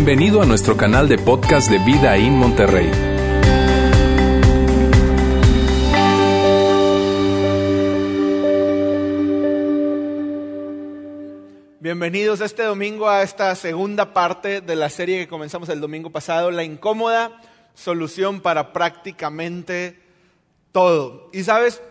Bienvenido a nuestro canal de podcast de Vida en Monterrey. Bienvenidos este domingo a esta segunda parte de la serie que comenzamos el domingo pasado, la incómoda solución para prácticamente todo. Y sabes,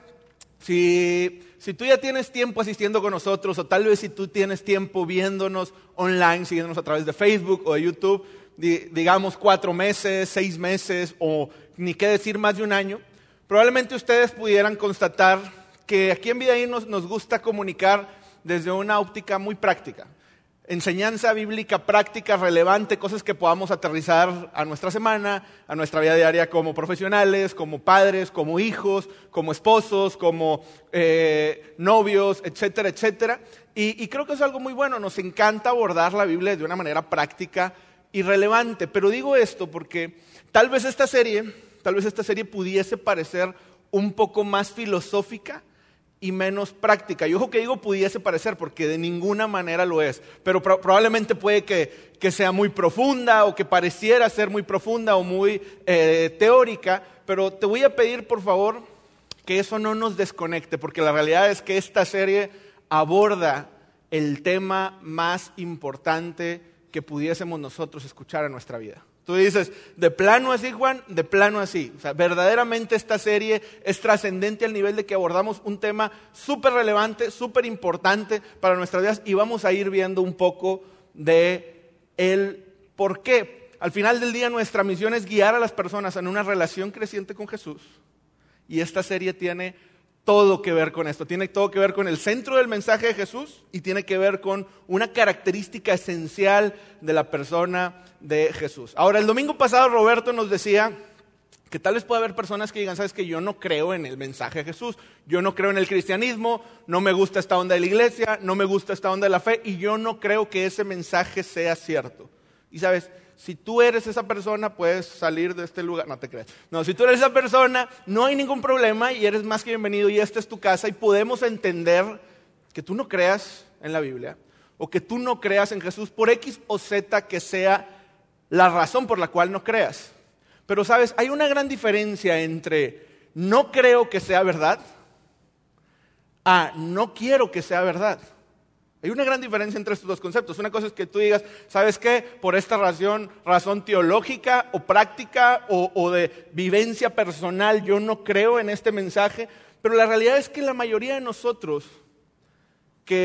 si, si tú ya tienes tiempo asistiendo con nosotros, o tal vez si tú tienes tiempo viéndonos online, siguiéndonos a través de Facebook o de YouTube, digamos cuatro meses, seis meses, o ni qué decir más de un año, probablemente ustedes pudieran constatar que aquí en Vida nos, nos gusta comunicar desde una óptica muy práctica enseñanza bíblica práctica, relevante, cosas que podamos aterrizar a nuestra semana, a nuestra vida diaria como profesionales, como padres, como hijos, como esposos, como eh, novios, etcétera, etcétera. Y, y creo que es algo muy bueno, nos encanta abordar la Biblia de una manera práctica y relevante. Pero digo esto porque tal vez esta serie, tal vez esta serie pudiese parecer un poco más filosófica y menos práctica. Y ojo que digo pudiese parecer, porque de ninguna manera lo es, pero probablemente puede que, que, sea muy profunda o que pareciera ser muy profunda o muy eh, teórica, pero te voy a pedir por favor que eso no nos desconecte, porque la realidad es que esta serie aborda el tema más importante que pudiésemos nosotros escuchar en nuestra vida. Tú dices, de plano así, Juan, de plano así. O sea, verdaderamente esta serie es trascendente al nivel de que abordamos un tema súper relevante, súper importante para nuestras vidas y vamos a ir viendo un poco de el por qué. Al final del día nuestra misión es guiar a las personas en una relación creciente con Jesús y esta serie tiene todo que ver con esto. Tiene todo que ver con el centro del mensaje de Jesús y tiene que ver con una característica esencial de la persona de Jesús. Ahora, el domingo pasado Roberto nos decía que tal vez pueda haber personas que digan, sabes que yo no creo en el mensaje de Jesús, yo no creo en el cristianismo, no me gusta esta onda de la iglesia, no me gusta esta onda de la fe y yo no creo que ese mensaje sea cierto. Y sabes, si tú eres esa persona, puedes salir de este lugar. No te creas. No, si tú eres esa persona, no hay ningún problema y eres más que bienvenido y esta es tu casa y podemos entender que tú no creas en la Biblia o que tú no creas en Jesús por X o Z que sea la razón por la cual no creas. Pero sabes, hay una gran diferencia entre no creo que sea verdad a no quiero que sea verdad. Hay una gran diferencia entre estos dos conceptos. Una cosa es que tú digas, ¿sabes qué? Por esta razón, razón teológica o práctica o, de vivencia personal, yo no creo en este mensaje. Pero la realidad es que la mayoría de nosotros,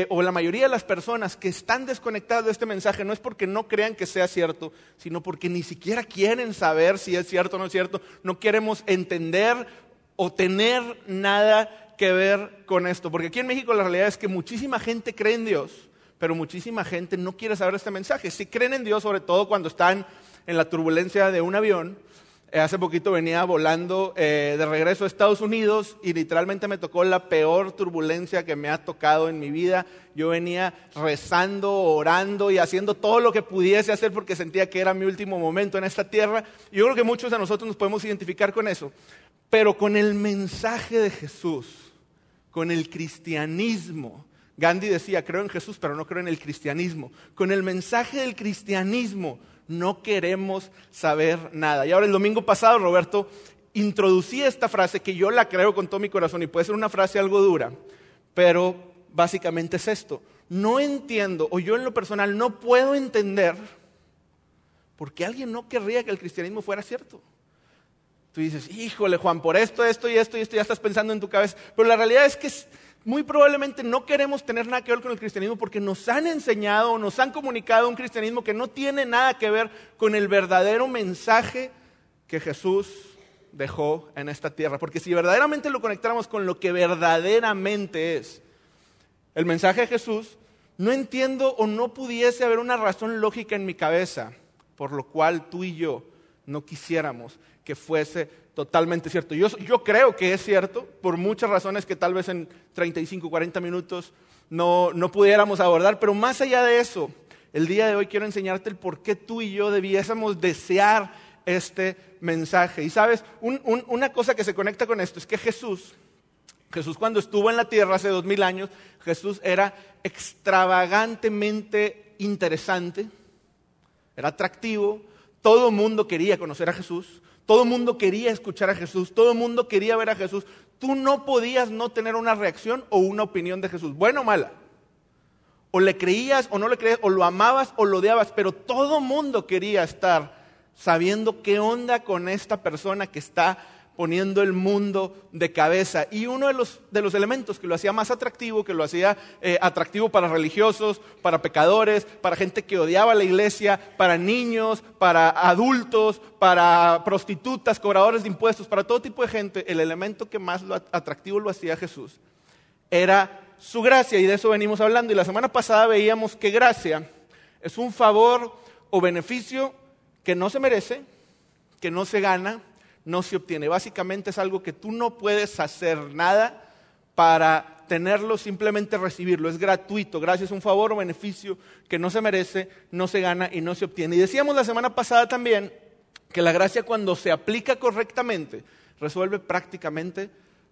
o la mayoría de las personas que están desconectadas de este mensaje, no es porque no crean que sea cierto, sino porque ni siquiera quieren saber si es cierto o no es cierto. No queremos entender o tener nada que ver con esto? Porque aquí en México la realidad es que muchísima gente cree en Dios, pero muchísima gente no quiere saber este mensaje. Si creen en Dios, sobre todo cuando están en la turbulencia de un avión. Eh, hace poquito venía volando eh, de regreso a Estados Unidos y literalmente me tocó la peor turbulencia que me ha tocado en mi vida. Yo venía rezando, orando y haciendo todo lo que pudiese hacer porque sentía que era mi último momento en esta tierra. Yo creo que muchos de nosotros nos podemos identificar con eso. Pero con el mensaje de Jesús, con el cristianismo. Gandhi decía, creo en Jesús, pero no creo en el cristianismo. Con el mensaje del cristianismo no queremos saber nada. Y ahora el domingo pasado, Roberto, introducí esta frase que yo la creo con todo mi corazón y puede ser una frase algo dura, pero básicamente es esto. No entiendo, o yo en lo personal no puedo entender por qué alguien no querría que el cristianismo fuera cierto. Tú dices, híjole Juan, por esto, esto y esto y esto ya estás pensando en tu cabeza. Pero la realidad es que muy probablemente no queremos tener nada que ver con el cristianismo porque nos han enseñado, nos han comunicado un cristianismo que no tiene nada que ver con el verdadero mensaje que Jesús dejó en esta tierra. Porque si verdaderamente lo conectáramos con lo que verdaderamente es el mensaje de Jesús, no entiendo o no pudiese haber una razón lógica en mi cabeza por lo cual tú y yo no quisiéramos que fuese totalmente cierto. Yo, creo que es cierto, por muchas razones que tal vez en 35, 40 minutos no, no pudiéramos abordar, pero más allá de eso, el día de hoy quiero enseñarte el por qué tú y yo debiésemos desear este mensaje. Y sabes, una cosa que se conecta con esto es que Jesús, Jesús cuando estuvo en la tierra hace dos mil años, Jesús era extravagantemente interesante, era atractivo, todo el mundo quería conocer a Jesús, todo el mundo quería escuchar a Jesús, todo el mundo quería ver a Jesús. Tú no podías no tener una reacción o una opinión de Jesús, buena o mala. O le creías o no le creías, o lo amabas o lo odiabas, pero todo el mundo quería estar sabiendo qué onda con esta persona que está poniendo el mundo de cabeza. Y uno de los, de los elementos que lo hacía más atractivo, que lo hacía eh, atractivo para religiosos, para pecadores, para gente que odiaba la iglesia, para niños, para adultos, para prostitutas, cobradores de impuestos, para todo tipo de gente, el elemento que más lo atractivo lo hacía Jesús era su gracia. Y de eso venimos hablando. Y la semana pasada veíamos que gracia es un favor o beneficio que no se merece, que no se gana, no se obtiene. Básicamente es algo que tú no puedes hacer nada para tenerlo, simplemente recibirlo. Es gratuito, gracias un favor o beneficio que no se merece, no se gana y no se obtiene. Y decíamos la semana pasada también que la gracia cuando se aplica correctamente resuelve prácticamente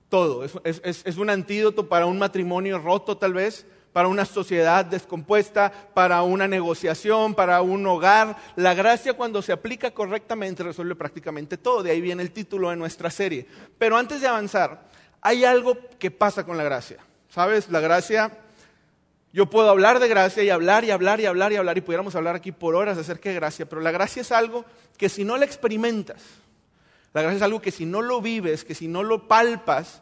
todo. es un antídoto para un matrimonio roto tal vez, para una sociedad descompuesta, para una negociación, para un hogar. La gracia cuando se aplica correctamente resuelve prácticamente todo. De ahí viene el título de nuestra serie. Pero antes de avanzar, hay algo que pasa con la gracia. ¿Sabes? La gracia, yo puedo hablar de gracia y hablar y hablar y hablar y hablar y pudiéramos hablar aquí por horas acerca de gracia, pero la gracia es algo que si no la experimentas, la gracia es algo que si no lo vives, que si no lo palpas,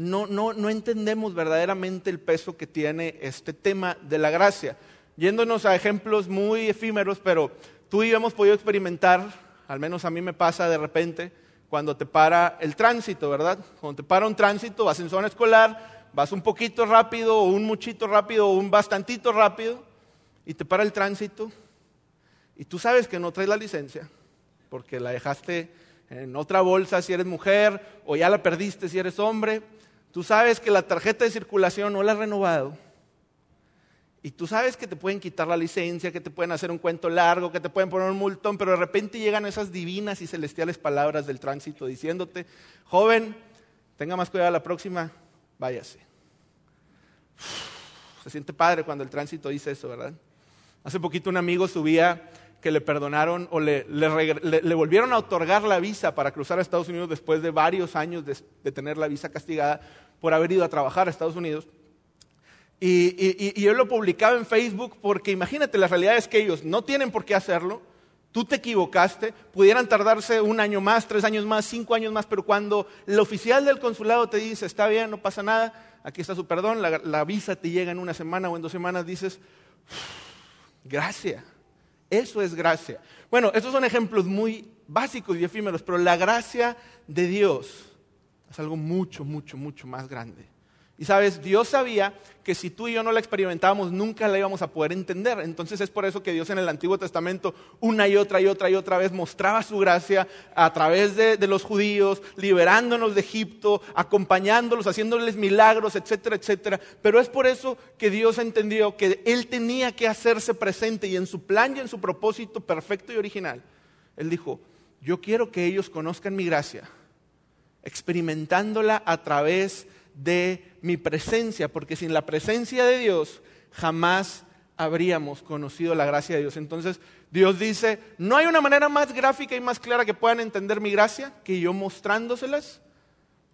no, no, no entendemos verdaderamente el peso que tiene este tema de la gracia. Yéndonos a ejemplos muy efímeros, pero tú y yo hemos podido experimentar, al menos a mí me pasa de repente, cuando te para el tránsito, ¿verdad? Cuando te para un tránsito, vas en zona escolar, vas un poquito rápido, un muchito rápido, un bastantito rápido, y te para el tránsito, y tú sabes que no traes la licencia, porque la dejaste en otra bolsa si eres mujer, o ya la perdiste si eres hombre, Tú sabes que la tarjeta de circulación no la has renovado. Y tú sabes que te pueden quitar la licencia, que te pueden hacer un cuento largo, que te pueden poner un multón, pero de repente llegan esas divinas y celestiales palabras del tránsito diciéndote, joven, tenga más cuidado la próxima, váyase. Se siente padre cuando el tránsito dice eso, ¿verdad? Hace poquito un amigo subía que le perdonaron o le, volvieron a otorgar la visa para cruzar a Estados Unidos después de varios años de, tener la visa castigada por haber ido a trabajar a Estados Unidos. Y, y, yo lo publicaba en Facebook porque imagínate, la realidad es que ellos no tienen por qué hacerlo, tú te equivocaste, pudieran tardarse un año más, tres años más, cinco años más, pero cuando el oficial del consulado te dice, está bien, no pasa nada, aquí está su perdón, la, la visa te llega en una semana o en dos semanas, dices, gracias eso es gracia. Bueno, estos son ejemplos muy básicos y efímeros, pero la gracia de Dios es algo mucho, mucho, mucho más grande. Y sabes, Dios sabía que si tú y yo no la experimentábamos, nunca la íbamos a poder entender. Entonces es por eso que Dios en el Antiguo Testamento una y otra y otra y otra vez mostraba su gracia a través de, los judíos, liberándonos de Egipto, acompañándolos, haciéndoles milagros, etcétera, etcétera. Pero es por eso que Dios entendió que Él tenía que hacerse presente y en su plan y en su propósito perfecto y original, Él dijo, yo quiero que ellos conozcan mi gracia, experimentándola a través de mi presencia, porque sin la presencia de Dios jamás habríamos conocido la gracia de Dios. Entonces Dios dice, no hay una manera más gráfica y más clara que puedan entender mi gracia que yo mostrándoselas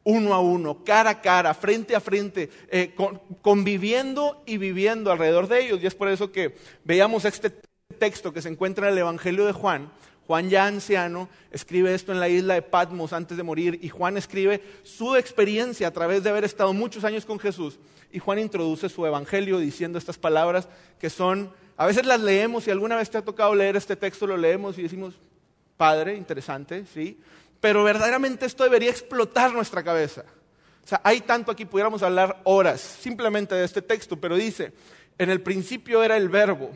uno a uno, cara a cara, frente a frente, eh, conviviendo y viviendo alrededor de ellos. Y es por eso que veíamos este texto que se encuentra en el Evangelio de Juan, Juan ya anciano escribe esto en la isla de Patmos antes de morir y Juan escribe su experiencia a través de haber estado muchos años con Jesús y Juan introduce su evangelio diciendo estas palabras que son, a veces las leemos y alguna vez te ha tocado leer este texto, lo leemos y decimos, padre, interesante, sí, pero verdaderamente esto debería explotar nuestra cabeza. O sea, hay tanto aquí, pudiéramos hablar horas simplemente de este texto, pero dice, en el principio era el verbo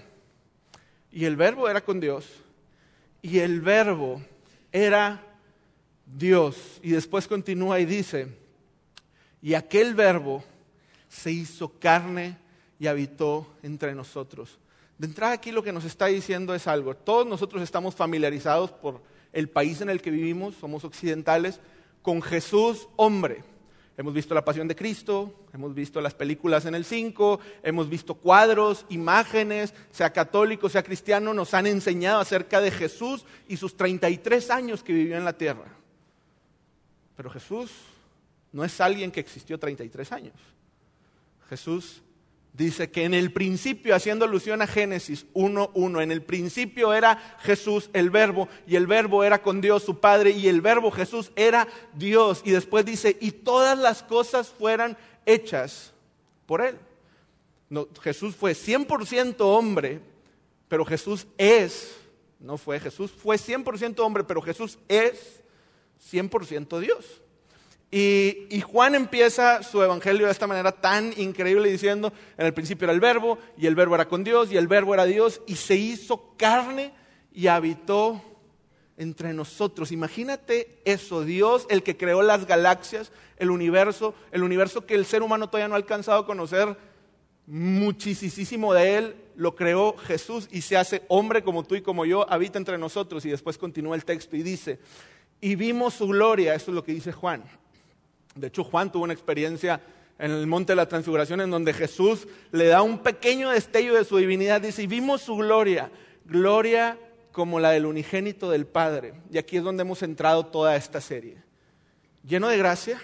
y el verbo era con Dios y el verbo era Dios. Y después continúa y dice, y aquel verbo se hizo carne y habitó entre nosotros. De entrada aquí lo que nos está diciendo es algo. Todos nosotros estamos familiarizados por el país en el que vivimos, somos occidentales, con Jesús hombre. Hemos visto la pasión de Cristo, hemos visto las películas en el 5, hemos visto cuadros, imágenes, sea católico, sea cristiano, nos han enseñado acerca de Jesús y sus 33 años que vivió en la tierra. Pero Jesús no es alguien que existió 33 años. Jesús dice que en el principio, haciendo alusión a Génesis 1.1, en el principio era Jesús el verbo y el verbo era con Dios su Padre y el verbo Jesús era Dios. Y después dice, y todas las cosas fueran hechas por Él. No, Jesús fue 100% hombre, pero Jesús es, no fue Jesús, fue 100% hombre, pero Jesús es 100% Dios. Y, Juan empieza su evangelio de esta manera tan increíble diciendo, en el principio era el verbo, y el verbo era con Dios, y el verbo era Dios, y se hizo carne y habitó entre nosotros. Imagínate eso, Dios, el que creó las galaxias, el universo, el universo que el ser humano todavía no ha alcanzado a conocer, muchísimo de él, lo creó Jesús y se hace hombre como tú y como yo, habita entre nosotros. Y después continúa el texto y dice, y vimos su gloria, eso es lo que dice Juan de hecho, Juan tuvo una experiencia en el monte de la transfiguración en donde Jesús le da un pequeño destello de su divinidad. Dice, y vimos su gloria, gloria como la del unigénito del Padre. Y aquí es donde hemos entrado toda esta serie. Lleno de gracia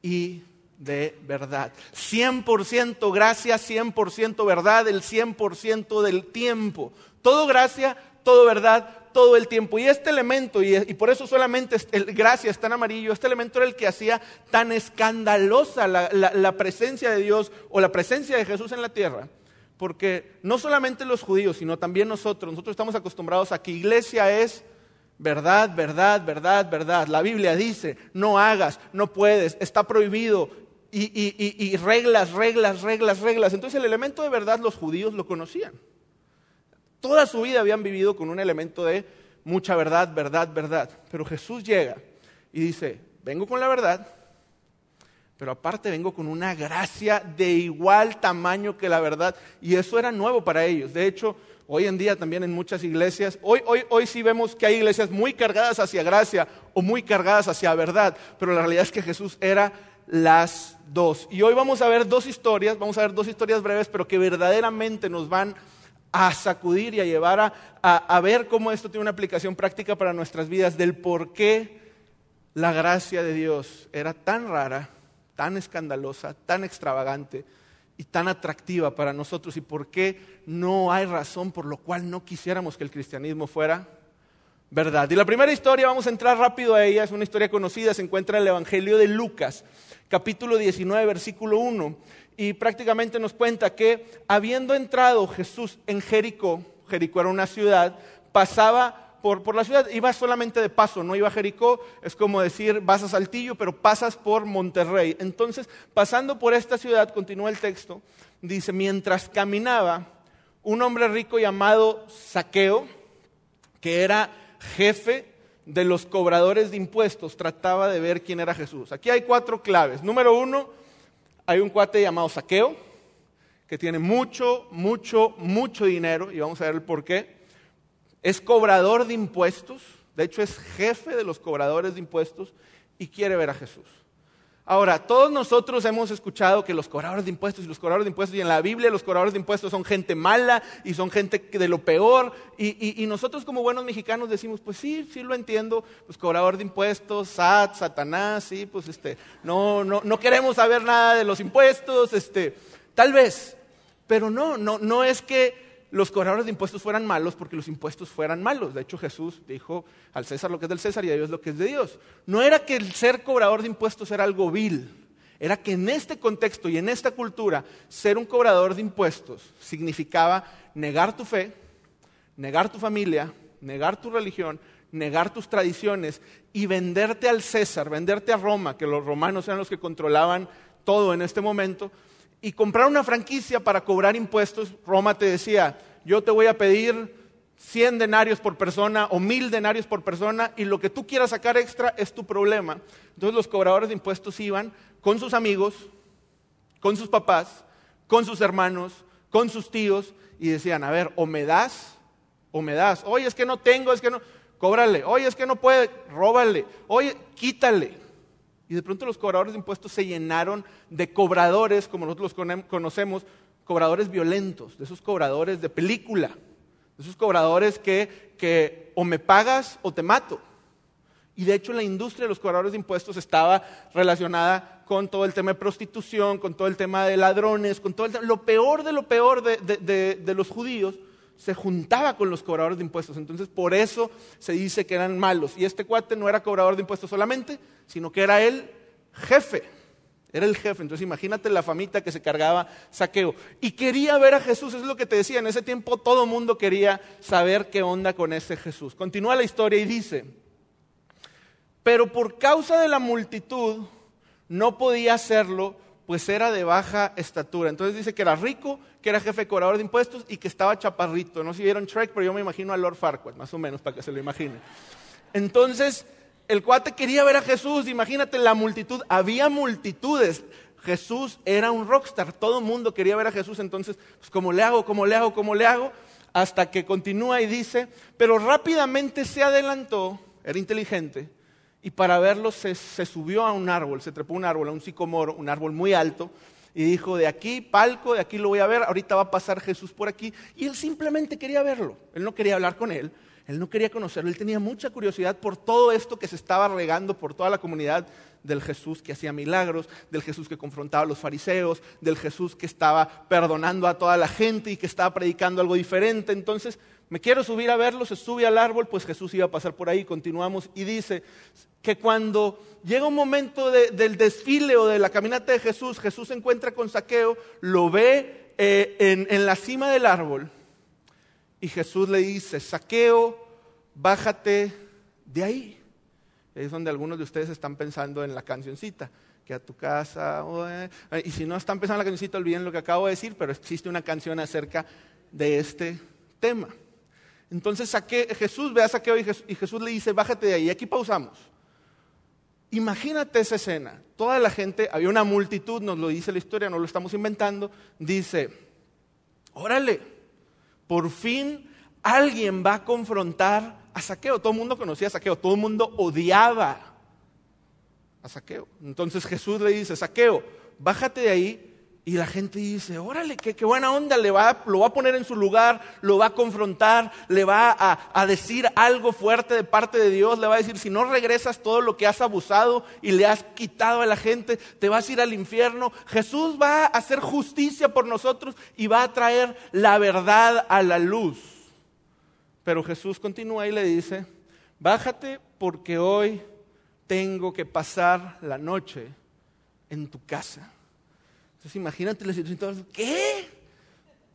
y de verdad. 100% gracia, 100% verdad, el 100% del tiempo. Todo gracia, todo verdad, todo el tiempo. Y este elemento, y, por eso solamente el, gracia está en amarillo, este elemento era el que hacía tan escandalosa la, presencia de Dios o la presencia de Jesús en la tierra. Porque no solamente los judíos, sino también nosotros, nosotros estamos acostumbrados a que iglesia es verdad, verdad, verdad, verdad. La Biblia dice, no hagas, no puedes, está prohibido, y, y, reglas, reglas, reglas, reglas. Entonces el elemento de verdad los judíos lo conocían. Toda su vida habían vivido con un elemento de mucha verdad, verdad, verdad. Pero Jesús llega y dice, vengo con la verdad, pero aparte vengo con una gracia de igual tamaño que la verdad. Y eso era nuevo para ellos. De hecho, hoy en día también en muchas iglesias, hoy, hoy, hoy sí vemos que hay iglesias muy cargadas hacia gracia o muy cargadas hacia verdad, pero la realidad es que Jesús era las dos. Y hoy vamos a ver dos historias, vamos a ver dos historias breves, pero que verdaderamente nos van a sacudir y a llevar a, ver cómo esto tiene una aplicación práctica para nuestras vidas, del por qué la gracia de Dios era tan rara, tan escandalosa, tan extravagante y tan atractiva para nosotros y por qué no hay razón por lo cual no quisiéramos que el cristianismo fuera verdad. Y la primera historia, vamos a entrar rápido a ella, es una historia conocida, se encuentra en el Evangelio de Lucas, capítulo 19, versículo 1 y prácticamente nos cuenta que habiendo entrado Jesús en Jericó, Jericó era una ciudad, pasaba por, la ciudad, iba solamente de paso, no iba a Jericó, es como decir, vas a Saltillo, pero pasas por Monterrey. Entonces, pasando por esta ciudad, continúa el texto, dice, mientras caminaba, un hombre rico llamado Saqueo, que era jefe de los cobradores de impuestos, trataba de ver quién era Jesús. Aquí hay cuatro claves. Número uno, hay un cuate llamado Saqueo que tiene mucho, mucho, mucho dinero y vamos a ver el por qué. Es cobrador de impuestos, de hecho es jefe de los cobradores de impuestos y quiere ver a Jesús. Ahora, todos nosotros hemos escuchado que los cobradores de impuestos y los cobradores de impuestos, y en la Biblia los cobradores de impuestos son gente mala y son gente de lo peor, y, nosotros como buenos mexicanos decimos, pues sí, sí lo entiendo, pues cobrador de impuestos, SAT, Satanás, sí, pues este, no, no, no queremos saber nada de los impuestos, este, tal vez, pero no, no, no es que los cobradores de impuestos fueran malos porque los impuestos fueran malos. De hecho, Jesús dijo al César lo que es del César y a Dios lo que es de Dios. No era que el ser cobrador de impuestos era algo vil. Era que en este contexto y en esta cultura, ser un cobrador de impuestos significaba negar tu fe, negar tu familia, negar tu religión, negar tus tradiciones y venderte al César, venderte a Roma, que los romanos eran los que controlaban todo en este momento, y comprar una franquicia para cobrar impuestos, Roma te decía, yo te voy a pedir 100 denarios por persona o 1000 denarios por persona y lo que tú quieras sacar extra es tu problema. Entonces los cobradores de impuestos iban con sus amigos, con sus papás, con sus hermanos, con sus tíos y decían, a ver, o me das o me das. Oye, es que no tengo, es que no, cóbrale. Oye, es que no puede, róbale. Oye, quítale. Y de pronto los cobradores de impuestos se llenaron de cobradores, como nosotros los conocemos, cobradores violentos, de esos cobradores de película, de esos cobradores que, que o me pagas o te mato. Y de hecho la industria de los cobradores de impuestos estaba relacionada con todo el tema de prostitución, con todo el tema de ladrones, con todo el lo peor de lo peor de, de los judíos se juntaba con los cobradores de impuestos. Entonces, por eso se dice que eran malos. Y este cuate no era cobrador de impuestos solamente, sino que era el jefe. Era el jefe. Entonces, imagínate la famita que se cargaba saqueo. Y quería ver a Jesús. es lo que te decía. En ese tiempo todo mundo quería saber qué onda con ese Jesús. Continúa la historia y dice: Pero por causa de la multitud no podía hacerlo pues era de baja estatura. Entonces dice que era rico, que era jefe de cobrador de impuestos y que estaba chaparrito. No sé si vieron Trek, pero yo me imagino a Lord Farquaad, más o menos, para que se lo imagine. Entonces, el cuate quería ver a Jesús, imagínate la multitud, había multitudes. Jesús era un rockstar, todo el mundo quería ver a Jesús, entonces, pues, ¿cómo le hago? ¿Cómo le hago? ¿Cómo le hago? Hasta que continúa y dice, pero rápidamente se adelantó, era inteligente, y para verlo se, subió a un árbol, se trepó a un árbol, a un sicomoro, un árbol muy alto, y dijo, de aquí, palco, de aquí lo voy a ver, ahorita va a pasar Jesús por aquí. Y él simplemente quería verlo, él no quería hablar con él, él no quería conocerlo, él tenía mucha curiosidad por todo esto que se estaba regando por toda la comunidad del Jesús que hacía milagros, del Jesús que confrontaba a los fariseos, del Jesús que estaba perdonando a toda la gente y que estaba predicando algo diferente. Entonces, me quiero subir a verlo, se sube al árbol, pues Jesús iba a pasar por ahí, continuamos y dice, que cuando llega un momento del desfile o de la caminata de Jesús, Jesús se encuentra con Saqueo, lo ve eh, en, la cima del árbol y Jesús le dice, Saqueo, bájate de ahí. Es donde algunos de ustedes están pensando en la cancioncita, que a tu casa, eh, y si no están pensando en la cancioncita, olviden lo que acabo de decir, pero existe una canción acerca de este tema. Entonces Jesús ve a Saqueo y Jesús, le dice, bájate de ahí. Aquí pausamos. Imagínate esa escena. Toda la gente, había una multitud, nos lo dice la historia, no lo estamos inventando. Dice, órale, por fin alguien va a confrontar a Saqueo. Todo el mundo conocía a Saqueo, todo el mundo odiaba a Saqueo. Entonces Jesús le dice, Saqueo, bájate de ahí y la gente dice, órale, qué, buena onda, le va, lo va a poner en su lugar, lo va a confrontar, le va a, a, decir algo fuerte de parte de Dios, le va a decir, si no regresas todo lo que has abusado y le has quitado a la gente, te vas a ir al infierno. Jesús va a hacer justicia por nosotros y va a traer la verdad a la luz. Pero Jesús continúa y le dice, bájate porque hoy tengo que pasar la noche en tu casa. Entonces imagínate la situación, ¿qué?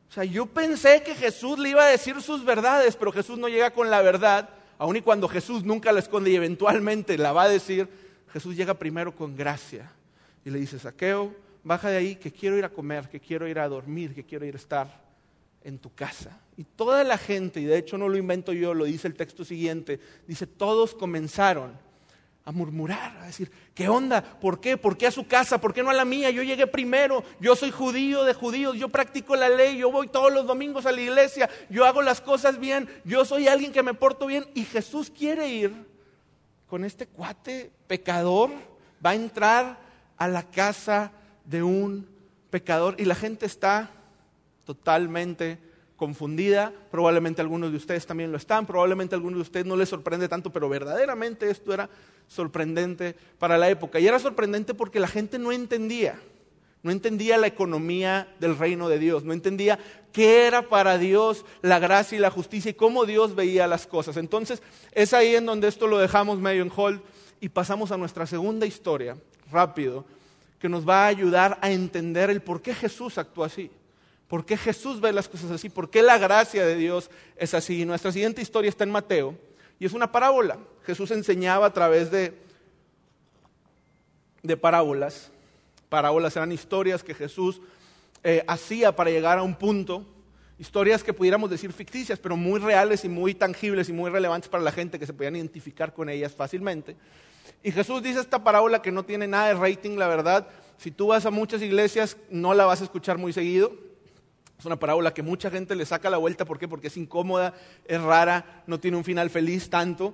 O sea, yo pensé que Jesús le iba a decir sus verdades, pero Jesús no llega con la verdad, aun y cuando Jesús nunca la esconde y eventualmente la va a decir, Jesús llega primero con gracia y le dice, Saqueo, baja de ahí, que quiero ir a comer, que quiero ir a dormir, que quiero ir a estar en tu casa. Y toda la gente, y de hecho no lo invento yo, lo dice el texto siguiente, dice, todos comenzaron a murmurar, a decir, ¿qué onda? ¿Por qué? ¿Por qué a su casa? ¿Por qué no a la mía? Yo llegué primero, yo soy judío de judíos, yo practico la ley, yo voy todos los domingos a la iglesia, yo hago las cosas bien, yo soy alguien que me porto bien y Jesús quiere ir con este cuate pecador, va a entrar a la casa de un pecador y la gente está totalmente confundida, probablemente algunos de ustedes también lo están, probablemente a algunos de ustedes no les sorprende tanto, pero verdaderamente esto era sorprendente para la época. Y era sorprendente porque la gente no entendía, no entendía la economía del reino de Dios, no entendía qué era para Dios la gracia y la justicia y cómo Dios veía las cosas. Entonces es ahí en donde esto lo dejamos medio en hold y pasamos a nuestra segunda historia, rápido, que nos va a ayudar a entender el por qué Jesús actuó así. ¿Por qué Jesús ve las cosas así? ¿Por qué la gracia de Dios es así? nuestra siguiente historia está en Mateo y es una parábola. Jesús enseñaba a través de, de parábolas. Parábolas eran historias que Jesús eh, hacía para llegar a un punto. Historias que pudiéramos decir ficticias, pero muy reales y muy tangibles y muy relevantes para la gente que se podían identificar con ellas fácilmente. Y Jesús dice esta parábola que no tiene nada de rating, la verdad. Si tú vas a muchas iglesias, no la vas a escuchar muy seguido es una parábola que mucha gente le saca la vuelta. ¿Por qué? Porque es incómoda, es rara, no tiene un final feliz tanto.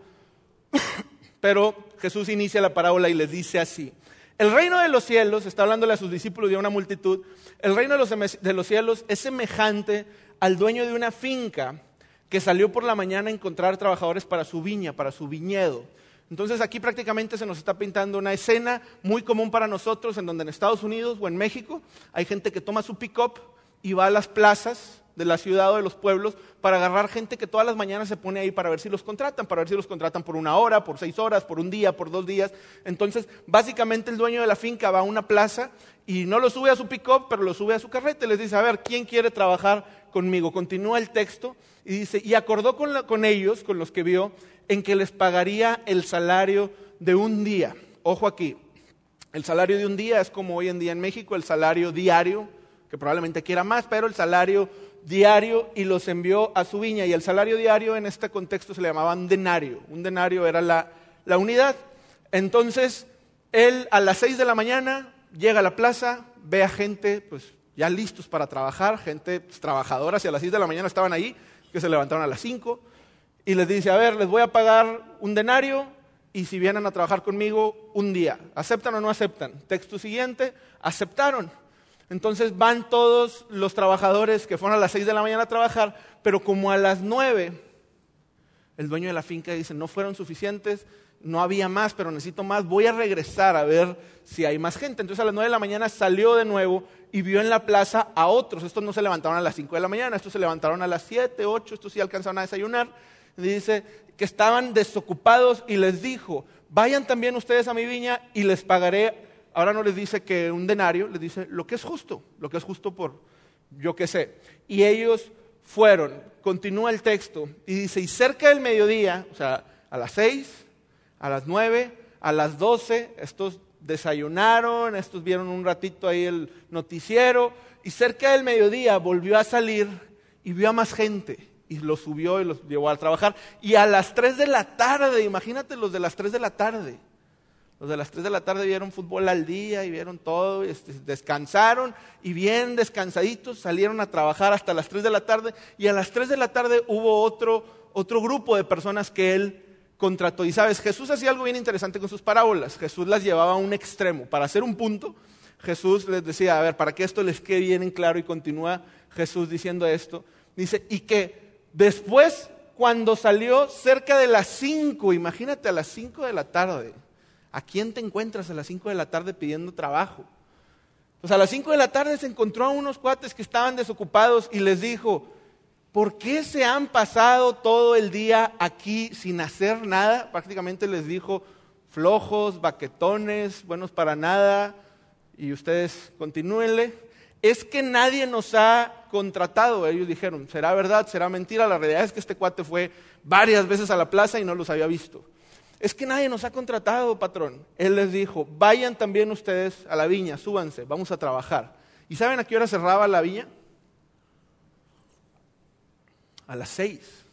pero Jesús inicia la parábola y les dice así. El reino de los cielos, está hablándole a sus discípulos y a una multitud, el reino de los, de los cielos es semejante al dueño de una finca que salió por la mañana a encontrar trabajadores para su viña, para su viñedo. Entonces aquí prácticamente se nos está pintando una escena muy común para nosotros, en donde en Estados Unidos o en México hay gente que toma su pick-up y va a las plazas de la ciudad o de los pueblos para agarrar gente que todas las mañanas se pone ahí para ver si los contratan, para ver si los contratan por una hora, por seis horas, por un día, por dos días. Entonces, básicamente el dueño de la finca va a una plaza y no lo sube a su pick-up, pero lo sube a su carreta y les dice, a ver, ¿quién quiere trabajar conmigo? Continúa el texto y dice, y acordó con, con ellos, con los que vio, en que les pagaría el salario de un día. Ojo aquí, el salario de un día es como hoy en día en México, el salario diario, que probablemente quiera más, pero el salario diario y los envió a su viña. Y el salario diario en este contexto se le llamaba un denario. Un denario era la, la unidad. Entonces, él a las seis de la mañana llega a la plaza, ve a gente pues, ya listos para trabajar, gente pues, trabajadora, si a las seis de la mañana estaban ahí, que se levantaron a las cinco y les dice, a ver, les voy a pagar un denario y si vienen a trabajar conmigo, un día. ¿Aceptan o no aceptan? Texto siguiente, aceptaron. Entonces van todos los trabajadores que fueron a las seis de la mañana a trabajar, pero como a las nueve, el dueño de la finca dice, no fueron suficientes, no había más, pero necesito más, voy a regresar a ver si hay más gente. Entonces a las nueve de la mañana salió de nuevo y vio en la plaza a otros. Estos no se levantaron a las cinco de la mañana, estos se levantaron a las siete, ocho, estos sí alcanzaron a desayunar dice que estaban desocupados y les dijo, vayan también ustedes a mi viña y les pagaré, ahora no les dice que un denario, les dice lo que es justo, lo que es justo por yo qué sé. Y ellos fueron, continúa el texto, y dice, y cerca del mediodía, o sea, a las seis, a las nueve, a las doce, estos desayunaron, estos vieron un ratito ahí el noticiero, y cerca del mediodía volvió a salir y vio a más gente y los subió y los llevó a trabajar. Y a las 3 de la tarde, imagínate los de las 3 de la tarde. Los de las 3 de la tarde vieron fútbol al día y vieron todo, este, descansaron y bien descansaditos salieron a trabajar hasta las 3 de la tarde. Y a las 3 de la tarde hubo otro, otro grupo de personas que él contrató. Y sabes, Jesús hacía algo bien interesante con sus parábolas. Jesús las llevaba a un extremo. Para hacer un punto, Jesús les decía, a ver, para que esto les quede bien en claro y continúa Jesús diciendo esto, dice, y que Después, cuando salió cerca de las 5, imagínate a las 5 de la tarde, ¿a quién te encuentras a las 5 de la tarde pidiendo trabajo? Pues a las 5 de la tarde se encontró a unos cuates que estaban desocupados y les dijo, ¿por qué se han pasado todo el día aquí sin hacer nada? Prácticamente les dijo, flojos, baquetones, buenos para nada, y ustedes continúenle es que nadie nos ha contratado. Ellos dijeron, ¿será verdad? ¿Será mentira? La realidad es que este cuate fue varias veces a la plaza y no los había visto. Es que nadie nos ha contratado, patrón. Él les dijo, vayan también ustedes a la viña, súbanse, vamos a trabajar. ¿Y saben a qué hora cerraba la viña? A las seis.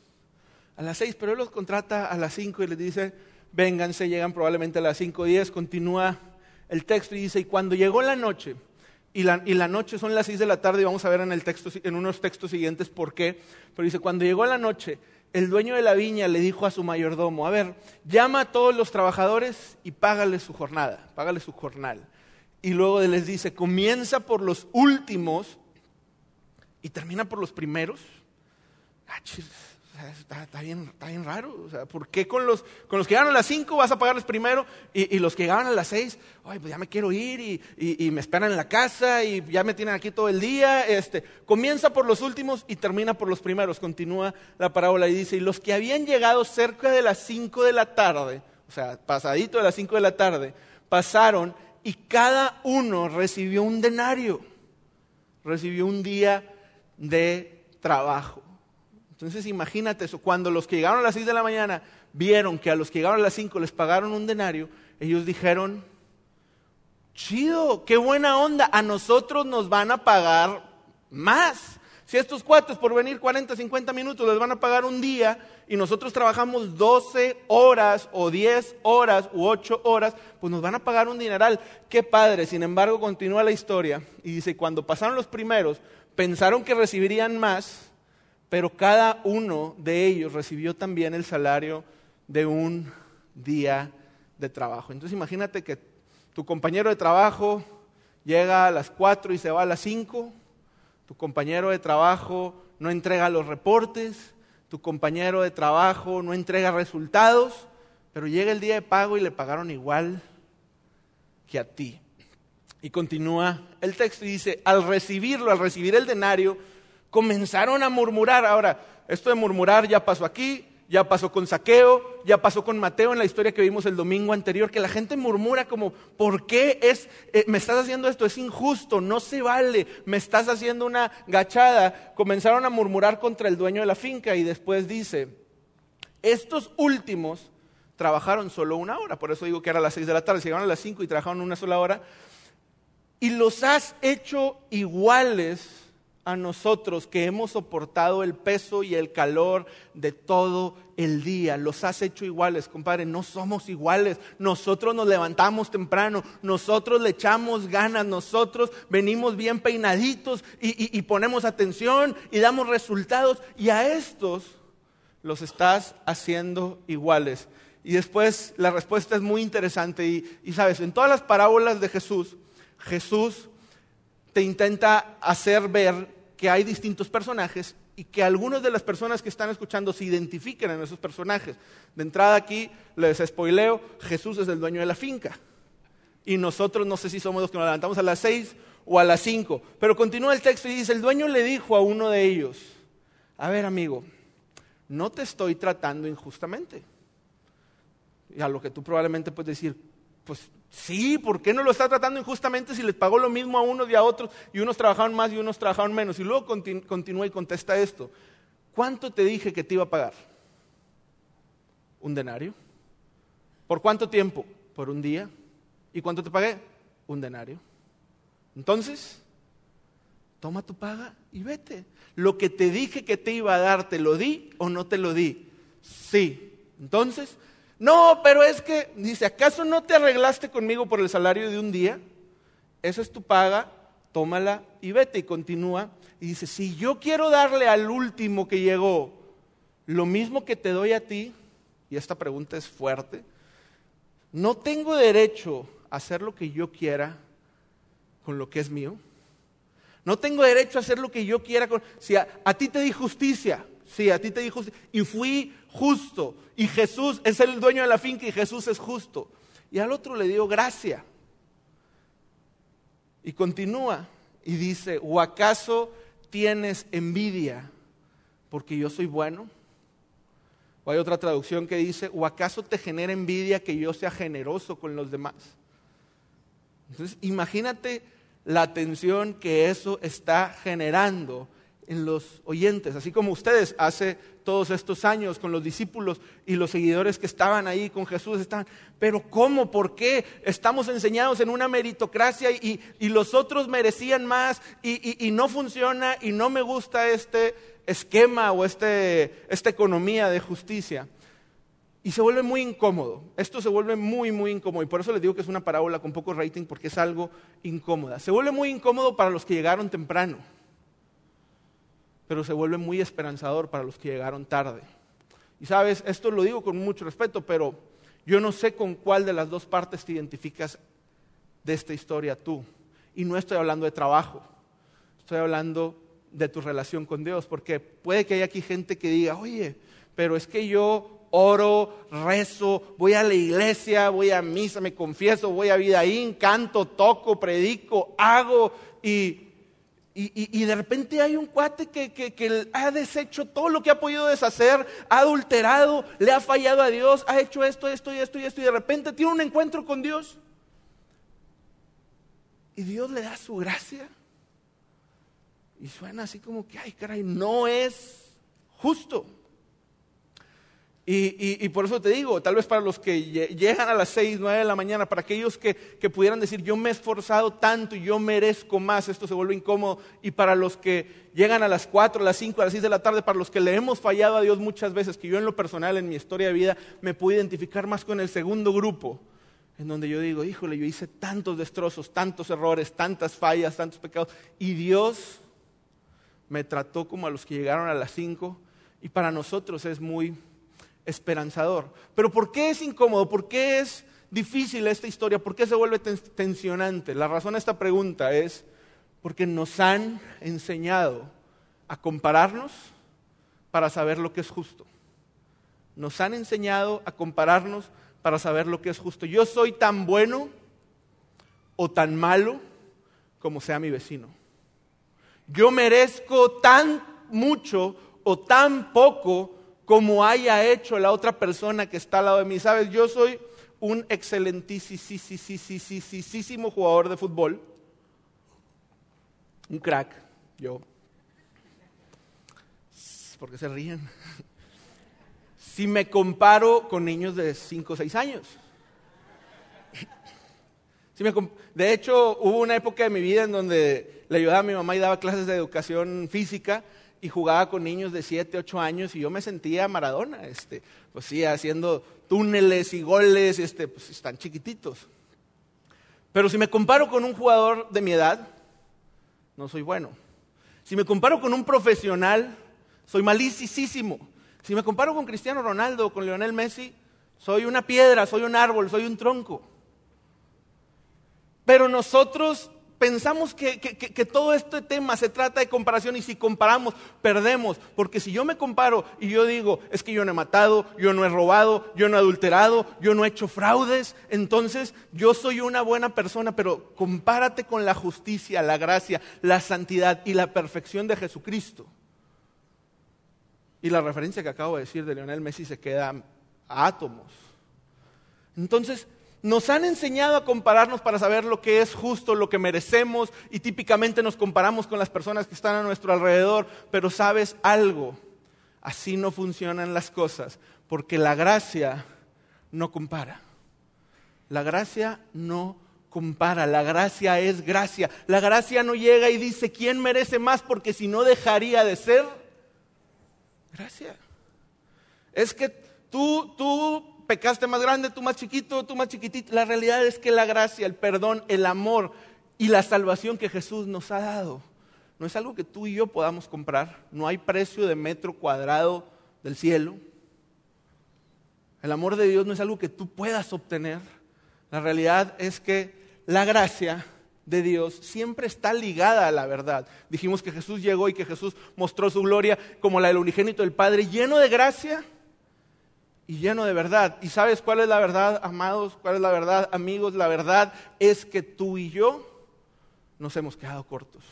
A las seis, pero él los contrata a las cinco y les dice, vénganse, llegan probablemente a las cinco diez, continúa el texto y dice, y cuando llegó la noche, y la, noche son las seis de la tarde y vamos a ver en, el texto, en unos textos siguientes por qué. Pero dice, cuando llegó la noche, el dueño de la viña le dijo a su mayordomo, a ver, llama a todos los trabajadores y págale su jornada, págale su jornal. Y luego les dice, comienza por los últimos y termina por los primeros. Ah, está, bien, está bien raro. O sea, ¿Por qué con los, con los que llegan a las 5 vas a pagarles primero y, los que llegaban a las 6, ay, pues ya me quiero ir y, y, me esperan en la casa y ya me tienen aquí todo el día? Este, comienza por los últimos y termina por los primeros. Continúa la parábola y dice, y los que habían llegado cerca de las 5 de la tarde, o sea, pasadito de las 5 de la tarde, pasaron y cada uno recibió un denario, recibió un día de trabajo. Entonces imagínate eso, cuando los que llegaron a las 6 de la mañana vieron que a los que llegaron a las 5 les pagaron un denario, ellos dijeron, chido, qué buena onda, a nosotros nos van a pagar más. Si estos cuates por venir 40, 50 minutos les van a pagar un día y nosotros trabajamos 12 horas o 10 horas u 8 horas, pues nos van a pagar un dineral. Qué padre. Sin embargo, continúa la historia y dice, cuando pasaron los primeros, pensaron que recibirían más pero cada uno de ellos recibió también el salario de un día de trabajo. Entonces imagínate que tu compañero de trabajo llega a las 4 y se va a las 5, tu compañero de trabajo no entrega los reportes, tu compañero de trabajo no entrega resultados, pero llega el día de pago y le pagaron igual que a ti. Y continúa el texto y dice, al recibirlo, al recibir el denario, comenzaron a murmurar. Ahora, esto de murmurar ya pasó aquí, ya pasó con Saqueo, ya pasó con Mateo en la historia que vimos el domingo anterior, que la gente murmura como, ¿por qué es, eh, me estás haciendo esto? Es injusto, no se vale, me estás haciendo una gachada. Comenzaron a murmurar contra el dueño de la finca y después dice, estos últimos trabajaron solo una hora, por eso digo que era a las seis de la tarde, se llegaron a las cinco y trabajaron una sola hora, y los has hecho iguales a nosotros que hemos soportado el peso y el calor de todo el día. Los has hecho iguales, compadre. No somos iguales. Nosotros nos levantamos temprano, nosotros le echamos ganas, nosotros venimos bien peinaditos y, y ponemos atención y damos resultados. Y a estos los estás haciendo iguales. Y después la respuesta es muy interesante. Y, y sabes, en todas las parábolas de Jesús, Jesús te intenta hacer ver que hay distintos personajes y que algunas de las personas que están escuchando se identifiquen en esos personajes. De entrada aquí les spoileo, Jesús es el dueño de la finca. Y nosotros no sé si somos los que nos levantamos a las seis o a las cinco. Pero continúa el texto y dice, el dueño le dijo a uno de ellos, a ver amigo, no te estoy tratando injustamente. Y a lo que tú probablemente puedes decir, pues Sí, ¿por qué no lo está tratando injustamente si les pagó lo mismo a unos y a otros y unos trabajaron más y unos trabajaron menos? Y luego continúa y contesta esto. ¿Cuánto te dije que te iba a pagar? ¿Un denario? ¿Por cuánto tiempo? Por un día. ¿Y cuánto te pagué? Un denario. Entonces, toma tu paga y vete. Lo que te dije que te iba a dar, ¿te lo di o no te lo di? Sí. Entonces, no, pero es que, dice, ¿acaso no te arreglaste conmigo por el salario de un día? Esa es tu paga, tómala y vete. Y continúa. Y dice, si yo quiero darle al último que llegó lo mismo que te doy a ti, y esta pregunta es fuerte, ¿no tengo derecho a hacer lo que yo quiera con lo que es mío? No tengo derecho a hacer lo que yo quiera con... Si a, a ti te di justicia, Sí, a ti te dijo, y fui justo. Y Jesús es el dueño de la finca y Jesús es justo. Y al otro le dio gracia. Y continúa y dice, ¿o acaso tienes envidia porque yo soy bueno? O hay otra traducción que dice, ¿o acaso te genera envidia que yo sea generoso con los demás? Entonces, imagínate la atención que eso está generando en los oyentes, así como ustedes hace todos estos años con los discípulos y los seguidores que estaban ahí con Jesús, estaban, pero ¿cómo? ¿Por qué? Estamos enseñados en una meritocracia y, los otros merecían más y, no funciona y no me gusta este esquema o este, esta economía de justicia. Y se vuelve muy incómodo. Esto se vuelve muy, muy incómodo. Y por eso les digo que es una parábola con poco rating porque es algo incómoda. Se vuelve muy incómodo para los que llegaron temprano pero se vuelve muy esperanzador para los que llegaron tarde. Y sabes, esto lo digo con mucho respeto, pero yo no sé con cuál de las dos partes te identificas de esta historia tú. Y no estoy hablando de trabajo, estoy hablando de tu relación con Dios, porque puede que haya aquí gente que diga, oye, pero es que yo oro, rezo, voy a la iglesia, voy a misa, me confieso, voy a vida ahí, canto, toco, predico, hago y y, de repente hay un cuate que, ha deshecho todo lo que ha podido deshacer, ha adulterado, le ha fallado a Dios, ha hecho esto, esto y esto y esto, y de repente tiene un encuentro con Dios. Y Dios le da su gracia. Y suena así como que, ay caray, no es justo. Y, por eso te digo, tal vez para los que llegan a las 6, 9 de la mañana, para aquellos que, pudieran decir, yo me he esforzado tanto y yo merezco más, esto se vuelve incómodo. Y para los que llegan a las 4, a las 5, a las 6 de la tarde, para los que le hemos fallado a Dios muchas veces, que yo en lo personal, en mi historia de vida, me pude identificar más con el segundo grupo, en donde yo digo, híjole, yo hice tantos destrozos, tantos errores, tantas fallas, tantos pecados, y Dios me trató como a los que llegaron a las 5, y para nosotros es muy esperanzador. Pero ¿por qué es incómodo? ¿Por qué es difícil esta historia? ¿Por qué se vuelve tensionante? La razón a esta pregunta es porque nos han enseñado a compararnos para saber lo que es justo. Nos han enseñado a compararnos para saber lo que es justo. Yo soy tan bueno o tan malo como sea mi vecino. Yo merezco tan mucho o tan poco como haya hecho la otra persona que está al lado de mí. Sabes, yo soy un excelentísimo jugador de fútbol. Un crack, yo. ¿Por qué se ríen? Si me comparo con niños de 5 o 6 años. de hecho, hubo una época de mi vida en donde le ayudaba a mi mamá y daba clases de educación física y jugaba con niños de 7, 8 años y yo me sentía Maradona, este, pues sí, haciendo túneles y goles, este, pues están chiquititos. Pero si me comparo con un jugador de mi edad, no soy bueno. Si me comparo con un profesional, soy malísimo. Si me comparo con Cristiano Ronaldo con Lionel Messi, soy una piedra, soy un árbol, soy un tronco. Pero nosotros pensamos que, todo este tema se trata de comparación y si comparamos, perdemos. Porque si yo me comparo y yo digo, es que yo no he matado, yo no he robado, yo no he adulterado, yo no he hecho fraudes, entonces yo soy una buena persona, pero compárate con la justicia, la gracia, la santidad y la perfección de Jesucristo. Y la referencia que acabo de decir de Lionel Messi se queda a átomos. Entonces, nos han enseñado a compararnos para saber lo que es justo, lo que merecemos y típicamente nos comparamos con las personas que están a nuestro alrededor, pero sabes algo, así no funcionan las cosas, porque la gracia no compara. La gracia no compara, la gracia es gracia. La gracia no llega y dice quién merece más, porque si no dejaría de ser gracia. Es que tú, tú pecaste más grande, tú más chiquito, tú más chiquitito. La realidad es que la gracia, el perdón, el amor y la salvación que Jesús nos ha dado no es algo que tú y yo podamos comprar. No hay precio de metro cuadrado del cielo. El amor de Dios no es algo que tú puedas obtener. La realidad es que la gracia de Dios siempre está ligada a la verdad. Dijimos que Jesús llegó y que Jesús mostró su gloria como la del unigénito del Padre, lleno de gracia y lleno de verdad. ¿Y sabes cuál es la verdad, amados? ¿Cuál es la verdad, amigos? La verdad es que tú y yo nos hemos quedado cortos.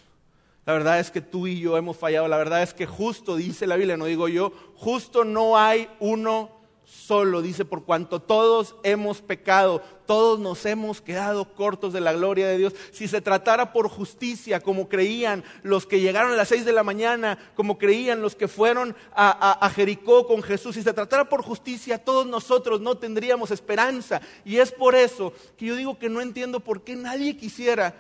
La verdad es que tú y yo hemos fallado. La verdad es que justo, dice la Biblia, no digo yo, justo no hay uno solo, dice, por cuanto todos hemos pecado, todos nos hemos quedado cortos de la gloria de Dios. Si se tratara por justicia, como creían los que llegaron a las seis de la mañana, como creían los que fueron a, a Jericó con Jesús, si se tratara por justicia, todos nosotros no tendríamos esperanza. Y es por eso que yo digo que no entiendo por qué nadie quisiera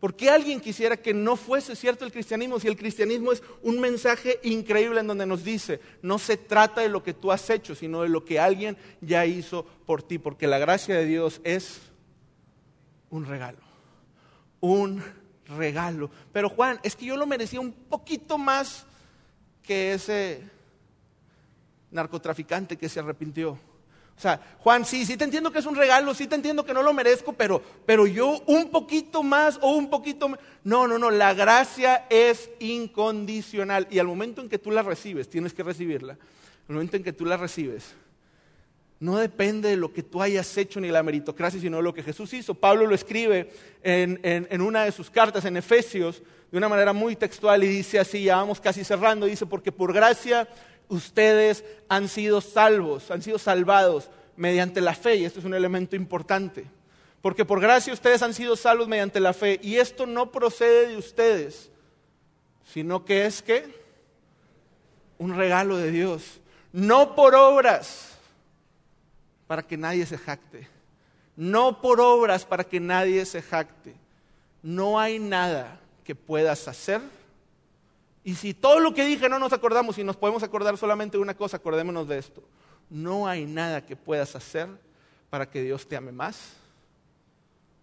¿Por qué alguien quisiera que no fuese cierto el cristianismo si el cristianismo es un mensaje increíble en donde nos dice, no se trata de lo que tú has hecho, sino de lo que alguien ya hizo por ti? Porque la gracia de Dios es un regalo, un regalo. Pero Juan, es que yo lo merecía un poquito más que ese narcotraficante que se arrepintió. O sea, Juan, sí, sí te entiendo que es un regalo, sí te entiendo que no lo merezco, pero, pero yo un poquito más o un poquito más. No, no, no, la gracia es incondicional y al momento en que tú la recibes, tienes que recibirla, al momento en que tú la recibes, no depende de lo que tú hayas hecho ni la meritocracia, sino de lo que Jesús hizo. Pablo lo escribe en, en una de sus cartas, en Efesios, de una manera muy textual y dice así, ya vamos casi cerrando, dice, porque por gracia ustedes han sido salvos, han sido salvados mediante la fe, y esto es un elemento importante, porque por gracia ustedes han sido salvos mediante la fe, y esto no procede de ustedes, sino que es que un regalo de Dios, no por obras, para que nadie se jacte, no por obras para que nadie se jacte, no hay nada que puedas hacer y si todo lo que dije no nos acordamos y nos podemos acordar solamente de una cosa, acordémonos de esto. No hay nada que puedas hacer para que Dios te ame más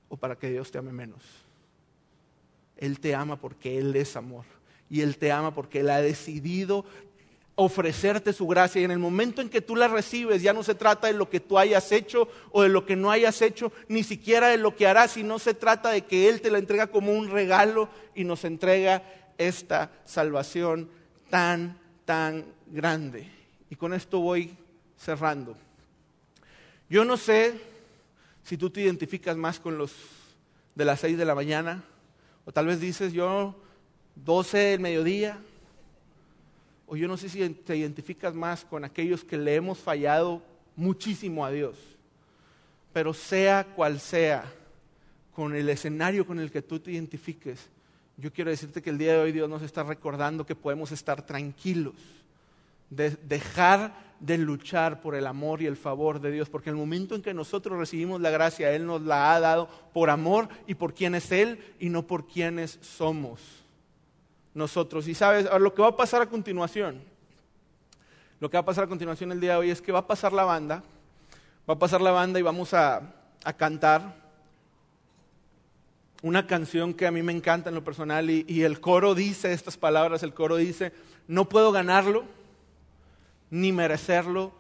o para que Dios te ame menos. Él te ama porque Él es amor. Y Él te ama porque Él ha decidido ofrecerte su gracia y en el momento en que tú la recibes ya no se trata de lo que tú hayas hecho o de lo que no hayas hecho, ni siquiera de lo que harás, sino se trata de que Él te la entrega como un regalo y nos entrega esta salvación tan, tan grande. Y con esto voy cerrando. Yo no sé si tú te identificas más con los de las 6 de la mañana, o tal vez dices yo 12 del mediodía, o yo no sé si te identificas más con aquellos que le hemos fallado muchísimo a Dios. Pero sea cual sea, con el escenario con el que tú te identifiques, yo quiero decirte que el día de hoy Dios nos está recordando que podemos estar tranquilos, de dejar de luchar por el amor y el favor de Dios, porque el momento en que nosotros recibimos la gracia, Él nos la ha dado por amor y por quién es Él y no por quienes somos nosotros. Y sabes, lo que va a pasar a continuación, lo que va a pasar a continuación el día de hoy es que va a pasar la banda, va a pasar la banda y vamos a, cantar una canción que a mí me encanta en lo personal y, el coro dice estas palabras, el coro dice, no puedo ganarlo ni merecerlo,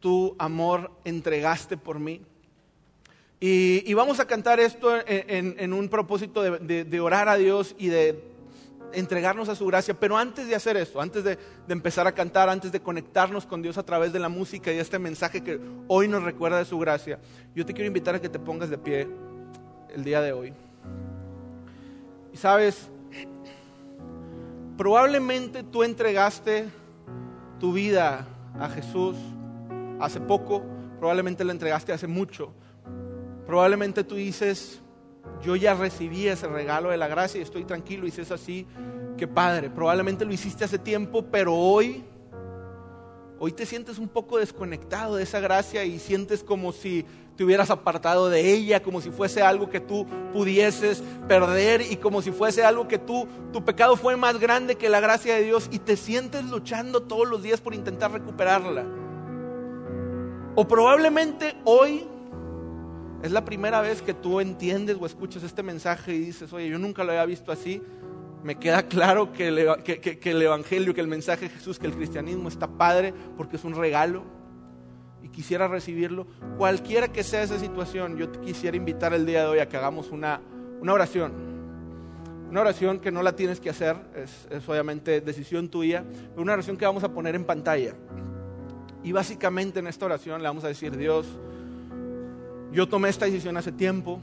tu amor entregaste por mí. Y, vamos a cantar esto en, un propósito de, orar a Dios y de entregarnos a su gracia. Pero antes de hacer eso, antes de, de, empezar a cantar, antes de conectarnos con Dios a través de la música y este mensaje que hoy nos recuerda de su gracia, yo te quiero invitar a que te pongas de pie el día de hoy. Y sabes, probablemente tú entregaste tu vida a Jesús hace poco, probablemente la entregaste hace mucho. Probablemente tú dices, yo ya recibí ese regalo de la gracia y estoy tranquilo y si es así, qué padre. Probablemente lo hiciste hace tiempo, pero hoy Hoy te sientes un poco desconectado de esa gracia y sientes como si te hubieras apartado de ella, como si fuese algo que tú pudieses perder y como si fuese algo que tú, tu pecado fue más grande que la gracia de Dios y te sientes luchando todos los días por intentar recuperarla. O probablemente hoy es la primera vez que tú entiendes o escuchas este mensaje y dices, oye, yo nunca lo había visto así me queda claro que el, Evangelio, que el mensaje de Jesús, que el cristianismo está padre porque es un regalo quisiera recibirlo. Cualquiera que sea esa situación, yo te quisiera invitar el día de hoy a que hagamos una, oración. Una oración que no la tienes que hacer, es, es obviamente decisión tuya, pero una oración que vamos a poner en pantalla. Y básicamente en esta oración le vamos a decir, Dios, yo tomé esta decisión hace tiempo,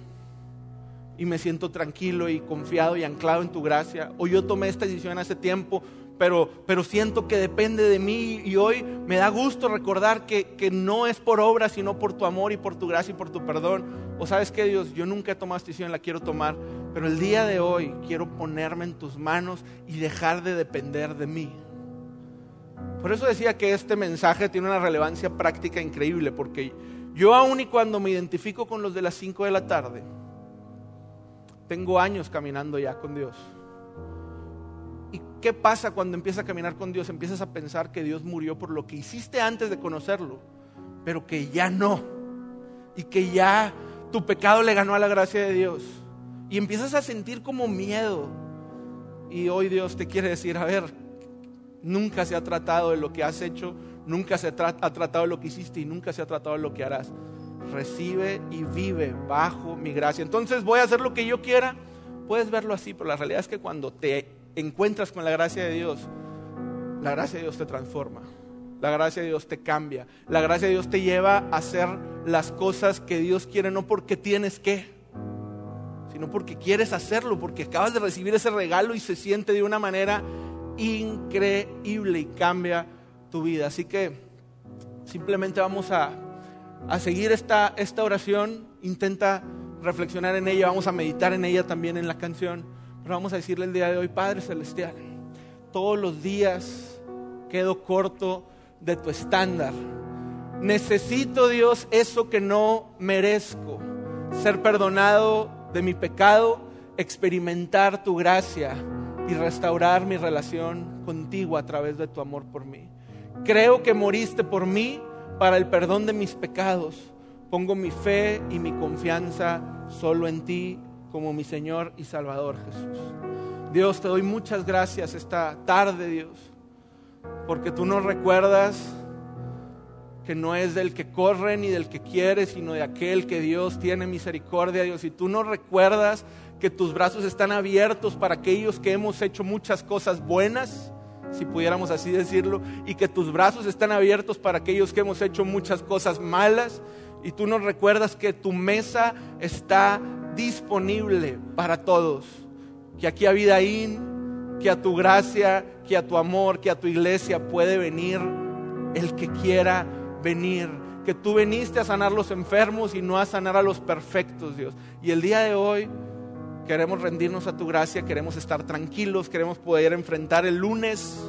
y me siento tranquilo y confiado y anclado en tu gracia. O yo tomé esta decisión hace tiempo, pero, pero siento que depende de mí y hoy me da gusto recordar que, que no es por obra, sino por tu amor y por tu gracia y por tu perdón. O sabes que Dios, yo nunca he tomado esta decisión, la quiero tomar, pero el día de hoy quiero ponerme en tus manos y dejar de depender de mí. Por eso decía que este mensaje tiene una relevancia práctica increíble, porque yo aún y cuando me identifico con los de las 5 de la tarde, tengo años caminando ya con Dios. ¿Y qué pasa cuando empiezas a caminar con Dios? Empiezas a pensar que Dios murió por lo que hiciste antes de conocerlo, pero que ya no. Y que ya tu pecado le ganó a la gracia de Dios. Y empiezas a sentir como miedo. Y hoy Dios te quiere decir, a ver, nunca se ha tratado de lo que has hecho, nunca se ha tratado de lo que hiciste y nunca se ha tratado de lo que harás recibe y vive bajo mi gracia. Entonces voy a hacer lo que yo quiera. Puedes verlo así, pero la realidad es que cuando te encuentras con la gracia de Dios, la gracia de Dios te transforma. La gracia de Dios te cambia. La gracia de Dios te lleva a hacer las cosas que Dios quiere, no porque tienes que, sino porque quieres hacerlo, porque acabas de recibir ese regalo y se siente de una manera increíble y cambia tu vida. Así que simplemente vamos a a seguir esta, esta oración, intenta reflexionar en ella, vamos a meditar en ella también en la canción, vamos a decirle el día de hoy, Padre Celestial, todos los días quedo corto de tu estándar. Necesito, Dios, eso que no merezco, ser perdonado de mi pecado, experimentar tu gracia y restaurar mi relación contigo a través de tu amor por mí. Creo que moriste por mí para el perdón de mis pecados. Pongo mi fe y mi confianza solo en ti como mi Señor y Salvador Jesús. Dios, te doy muchas gracias esta tarde, Dios. porque tú nos recuerdas que no es del que corre ni del que quiere, sino de aquel que Dios tiene misericordia, Dios. Y tú nos recuerdas que tus brazos están abiertos para aquellos que hemos hecho muchas cosas buenas, si pudiéramos así decirlo, y que tus brazos están abiertos para aquellos que hemos hecho muchas cosas malas. Y tú nos recuerdas que tu mesa está disponible para todos, que aquí a Vidaín, que a tu gracia, que a tu amor, que a tu iglesia puede venir el que quiera venir, que tú veniste a sanar los enfermos y no a sanar a los perfectos, Dios. Y el día de hoy queremos rendirnos a tu gracia, queremos estar tranquilos, queremos poder enfrentar el lunes,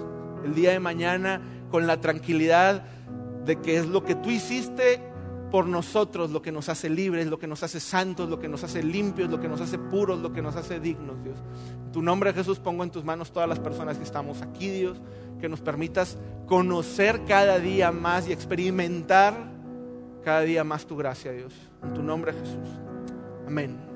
el día de mañana, con la tranquilidad de que es lo que tú hiciste por nosotros, lo que nos hace libres, lo que nos hace santos, lo que nos hace limpios, lo que nos hace puros, lo que nos hace dignos, Dios. En tu nombre, Jesús, pongo en tus manos todas las personas que estamos aquí, Dios que nos permitas conocer cada día más y experimentar cada día más tu gracia, Dios. En tu nombre, Jesús. Amén.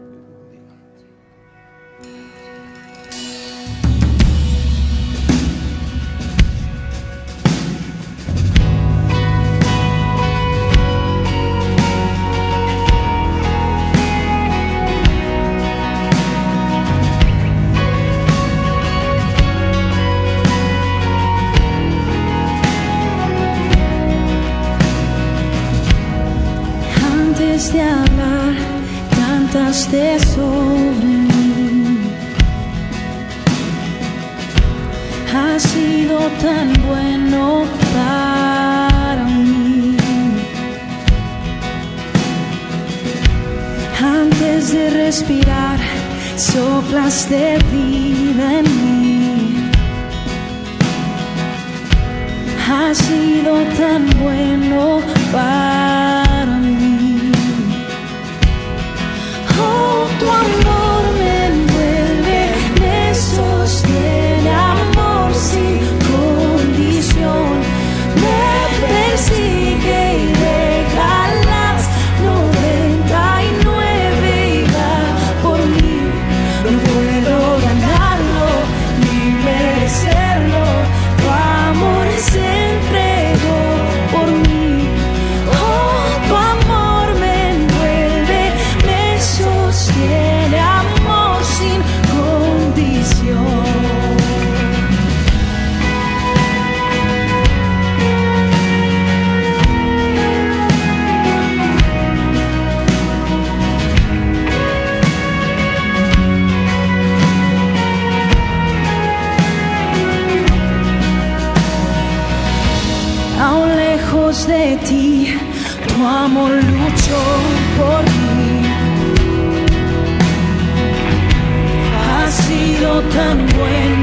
Cantaste sobre mí. Has sido tan bueno para mí. Antes de respirar, soplas de vida en mí. Has sido tan bueno para tu amor tan bueno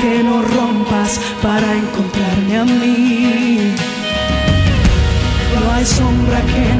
que no rompas para encontrarme a mí. No hay sombra que no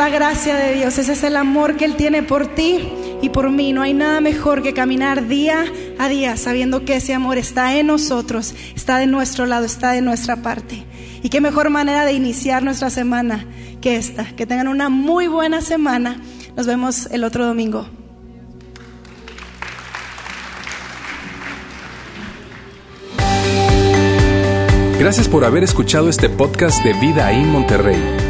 la gracia de Dios, ese es el amor que Él tiene por ti y por mí. No hay nada mejor que caminar día a día sabiendo que ese amor está en nosotros, está de nuestro lado, está de nuestra parte. Y qué mejor manera de iniciar nuestra semana que esta. Que tengan una muy buena semana. Nos vemos el otro domingo. Gracias por haber escuchado este podcast de Vida en Monterrey.